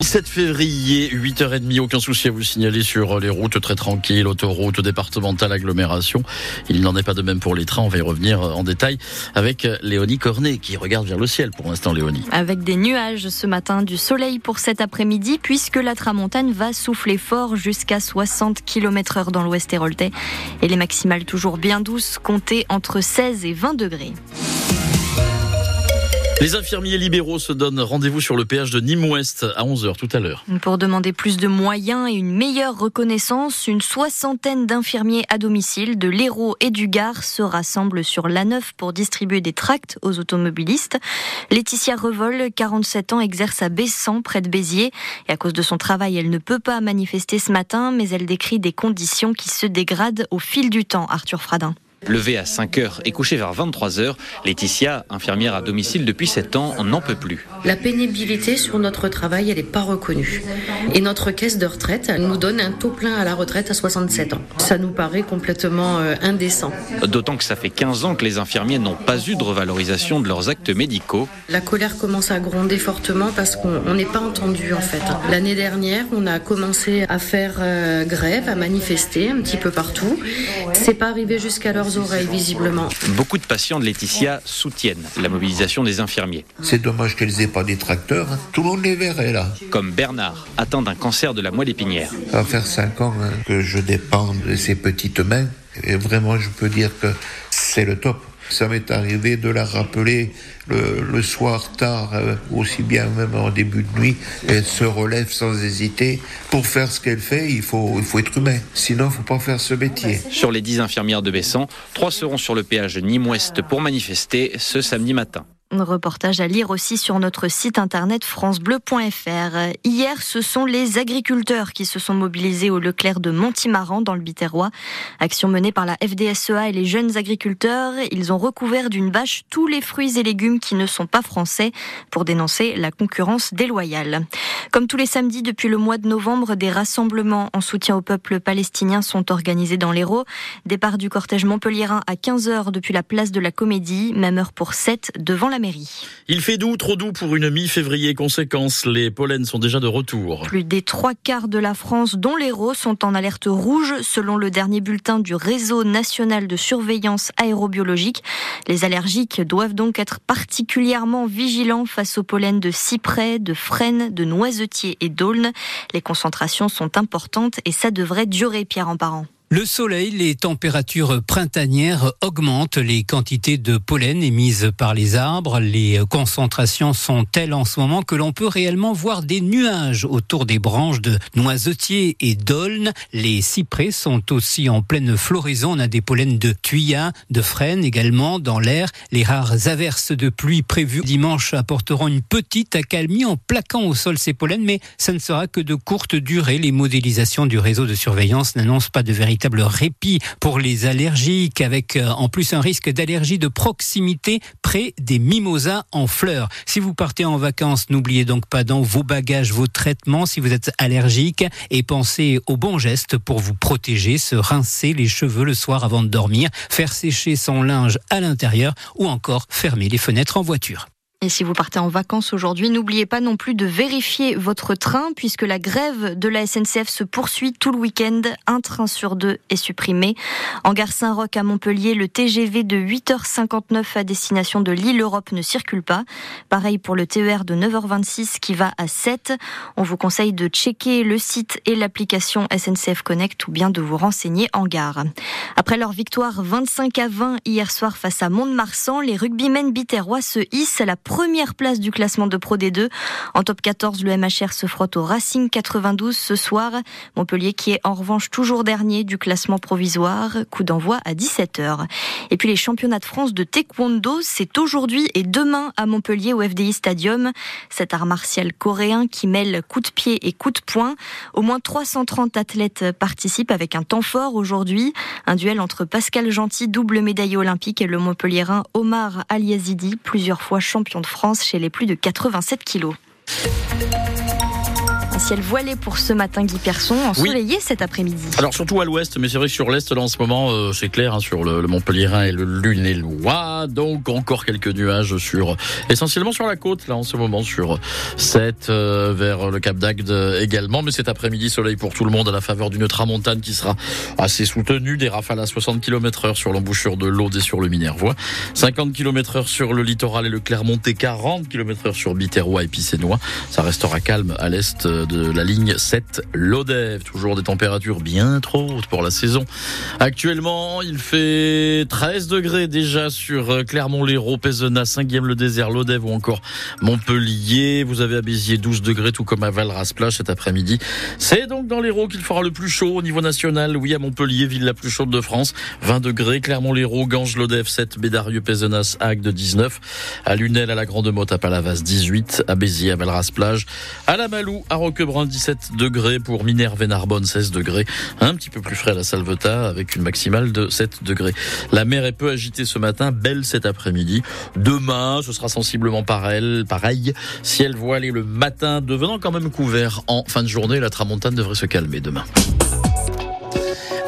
7 février, 8h30, aucun souci à vous signaler sur les routes très tranquilles, autoroutes, départementales, agglomérations. Il n'en est pas de même pour les trains. On va y revenir en détail avec Léonie Cornet qui regarde vers le ciel pour l'instant, Léonie. Avec des nuages ce matin, du soleil pour cet après-midi, puisque la tramontane va souffler fort jusqu'à 60 km heure dans l'ouest héroltais. Et les maximales toujours bien douces, comptées entre 16 et 20 degrés. Les infirmiers libéraux se donnent rendez-vous sur le péage de Nîmes-Ouest à 11h tout à l'heure. Pour demander plus de moyens et une meilleure reconnaissance, une soixantaine d'infirmiers à domicile de l'Hérault et du Gard se rassemblent sur l'A9 pour distribuer des tracts aux automobilistes. Laetitia Revol, 47 ans, exerce à Bessan, près de Béziers. Et à cause de son travail, elle ne peut pas manifester ce matin, mais elle décrit des conditions qui se dégradent au fil du temps, Arthur Fradin. Levée à 5 heures et couchée vers 23 heures, Laetitia, infirmière à domicile depuis 7 ans, n'en peut plus. La pénibilité sur notre travail, elle n'est pas reconnue. Et notre caisse de retraite, elle nous donne un taux plein à la retraite à 67 ans. Ça nous paraît complètement euh, indécent. D'autant que ça fait 15 ans que les infirmiers n'ont pas eu de revalorisation de leurs actes médicaux. La colère commence à gronder fortement parce qu'on n'est pas entendu en fait. L'année dernière, on a commencé à faire euh, grève, à manifester un petit peu partout. C'est pas arrivé jusqu'à leurs oreilles visiblement. Beaucoup de patients de Laetitia soutiennent la mobilisation des infirmiers. C'est dommage qu'elles aient pas des tracteurs. hein. Tout le monde les verrait là. Comme Bernard, atteint d'un cancer de la moelle épinière. Ça va faire 5 ans hein, que je dépends de ces petites mains. Et vraiment, je peux dire que c'est le top. Ça m'est arrivé de la rappeler le, le soir tard, euh, aussi bien même en début de nuit. Elle se relève sans hésiter. Pour faire ce qu'elle fait, il faut, il faut être humain. Sinon, il faut pas faire ce métier. Sur les 10 infirmières de Bessan, 3 seront sur le péage de Nîmes-Ouest pour manifester ce samedi matin. Un reportage à lire aussi sur notre site internet francebleu.fr. Hier, ce sont les agriculteurs qui se sont mobilisés au Leclerc de Montimaran dans le Biterrois. Action menée par la FDSEA et les jeunes agriculteurs. Ils ont recouvert d'une bâche tous les fruits et légumes qui ne sont pas français pour dénoncer la concurrence déloyale. Comme tous les samedis depuis le mois de novembre, des rassemblements en soutien au peuple palestinien sont organisés dans l'Hérault. Départ du cortège montpelliérain à 15h depuis la place de la Comédie, même heure pour 7 devant la mairie. Il fait doux, trop doux pour une mi-février. Conséquence, les pollens sont déjà de retour. Plus des trois quarts de la France, dont l'Hérault, sont en alerte rouge, selon le dernier bulletin du Réseau national de surveillance aérobiologique. Les allergiques doivent donc être particulièrement vigilants face au pollen de cyprès, de frêne, de noisetier et d'aulne. Les concentrations sont importantes et ça devrait durer, Pierre en parent. Le soleil, les températures printanières augmentent les quantités de pollen émises par les arbres. Les concentrations sont telles en ce moment que l'on peut réellement voir des nuages autour des branches de noisetiers et d'aulnes. Les cyprès sont aussi en pleine floraison. On a des pollens de thuya, de frêne également dans l'air. Les rares averses de pluie prévues dimanche apporteront une petite accalmie en plaquant au sol ces pollens, mais ça ne sera que de courte durée. Les modélisations du réseau de surveillance n'annoncent pas de véritable répit pour les allergiques, avec euh, en plus un risque d'allergie de proximité près des mimosas en fleurs. Si vous partez en vacances, n'oubliez donc pas dans vos bagages vos traitements si vous êtes allergique et pensez aux bons gestes pour vous protéger, se rincer les cheveux le soir avant de dormir, faire sécher son linge à l'intérieur ou encore fermer les fenêtres en voiture. Et si vous partez en vacances aujourd'hui, n'oubliez pas non plus de vérifier votre train puisque la grève de la SNCF se poursuit tout le week-end. Un train sur deux est supprimé. En gare Saint-Roch à Montpellier, le TGV de 8h59 à destination de l'île Europe ne circule pas. Pareil pour le TER de 9h26 qui va à 7. On vous conseille de checker le site et l'application SNCF Connect ou bien de vous renseigner en gare. Après leur victoire 25 à 20 hier soir face à Mont-de-Marsan, les rugbymen biterrois se hissent à la première place du classement de Pro D2. En top 14, le MHR se frotte au Racing 92 ce soir. Montpellier qui est en revanche toujours dernier du classement provisoire. Coup d'envoi à 17h. Et puis les championnats de France de taekwondo, c'est aujourd'hui et demain à Montpellier au FDI Stadium. Cet art martial coréen qui mêle coup de pied et coup de poing. Au moins 330 athlètes participent avec un temps fort aujourd'hui. Un duel entre Pascal Gentil, double médaillé olympique, et le Montpellierin Omar Aliazidi, plusieurs fois champion de France chez les plus de 87 kilos. Ciel voilé pour ce matin, Guy Persson, ensoleillé cet après-midi. Alors surtout à l'ouest, mais c'est vrai que sur l'est, là en ce moment, euh, c'est clair, hein, sur le, le Montpellierin et le Lunélois. Donc encore quelques nuages sur, essentiellement sur la côte, là en ce moment, sur 7, euh, vers le Cap d'Agde également. Mais cet après-midi, soleil pour tout le monde à la faveur d'une tramontane qui sera assez soutenue. Des rafales à 60 km heure sur l'embouchure de l'Aude et sur le Minervois. 50 km heure sur le littoral et le Clermont-et 40 km heure sur Biterrois et Pissénois. Ça restera calme à l'est de la ligne 7 Lodève. Toujours des températures bien trop hautes pour la saison. Actuellement, il fait 13 degrés déjà sur Clermont-Lérault, Pézenas, Saint-Guilhem-le-Désert, Lodève ou encore Montpellier. Vous avez à Béziers 12 degrés, tout comme à Valras-Plage cet après-midi. C'est donc dans l'Hérault qu'il fera le plus chaud au niveau national. Oui, à Montpellier, ville la plus chaude de France. 20 degrés, Clermont-Lérault, Ganges, Lodève 7, Bédarieux, Pézenas, Agde 19. À Lunel, à la Grande Motte, à Palavas 18. À Béziers, à Valras-Plage. À la à Roquebrun 17 degrés. Pour Minerve et Narbonne 16 degrés. Un petit peu plus frais à la Salvetat avec une maximale de 7 degrés. La mer est peu agitée ce matin, belle cet après-midi. Demain, ce sera sensiblement pareil, pareil. Ciel voilé le matin, devenant quand même couvert en fin de journée. La tramontane devrait se calmer demain.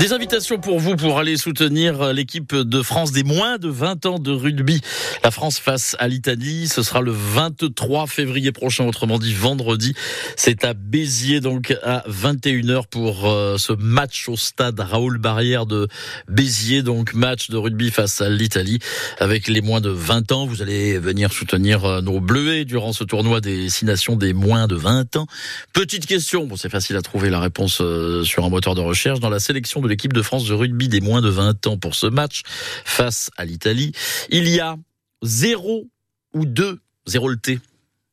Des invitations pour vous pour aller soutenir l'équipe de France des moins de 20 ans de rugby. La France face à l'Italie, ce sera le 23 février prochain, autrement dit vendredi. C'est à Béziers donc à 21h pour euh, ce match au stade Raoul Barrière de Béziers. Donc match de rugby face à l'Italie avec les moins de 20 ans. Vous allez venir soutenir euh, nos bleuets durant ce tournoi des six nations des moins de 20 ans. Petite question, bon c'est facile à trouver la réponse euh, sur un moteur de recherche. Dans la sélection de l'équipe de France de rugby des moins de 20 ans pour ce match face à l'Italie. Il y a 0 ou 2, 0 le T.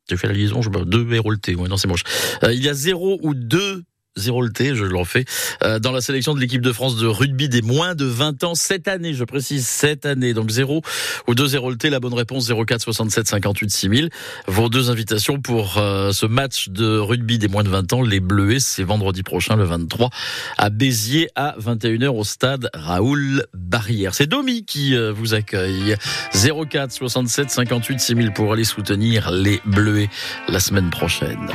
J'ai fait la liaison, je 2 0 le T. Non, c'est moche. Euh, il y a 0 ou 2 zéro le T, je le refais, euh, dans la sélection de l'équipe de France de rugby des moins de 20 ans cette année, je précise cette année. Donc 0 ou 2 0 le T, la bonne réponse 04 67 58 6000. Vos deux invitations pour euh, ce match de rugby des moins de 20 ans, les Bleuets, c'est vendredi prochain le 23 à Béziers à 21h au stade Raoul Barrière. C'est Domi qui euh, vous accueille. 04 67 58 6000 pour aller soutenir les Bleuets la semaine prochaine.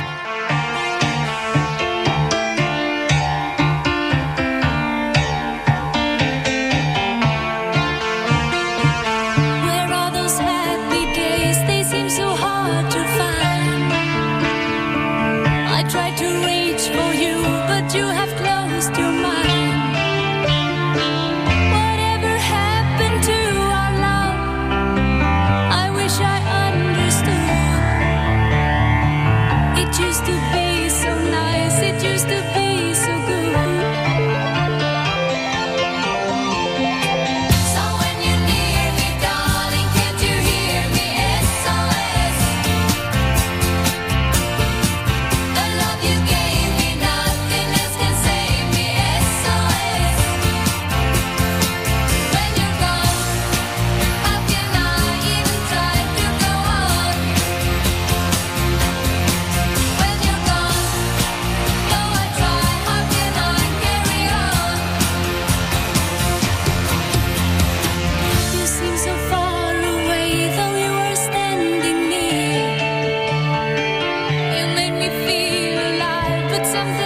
something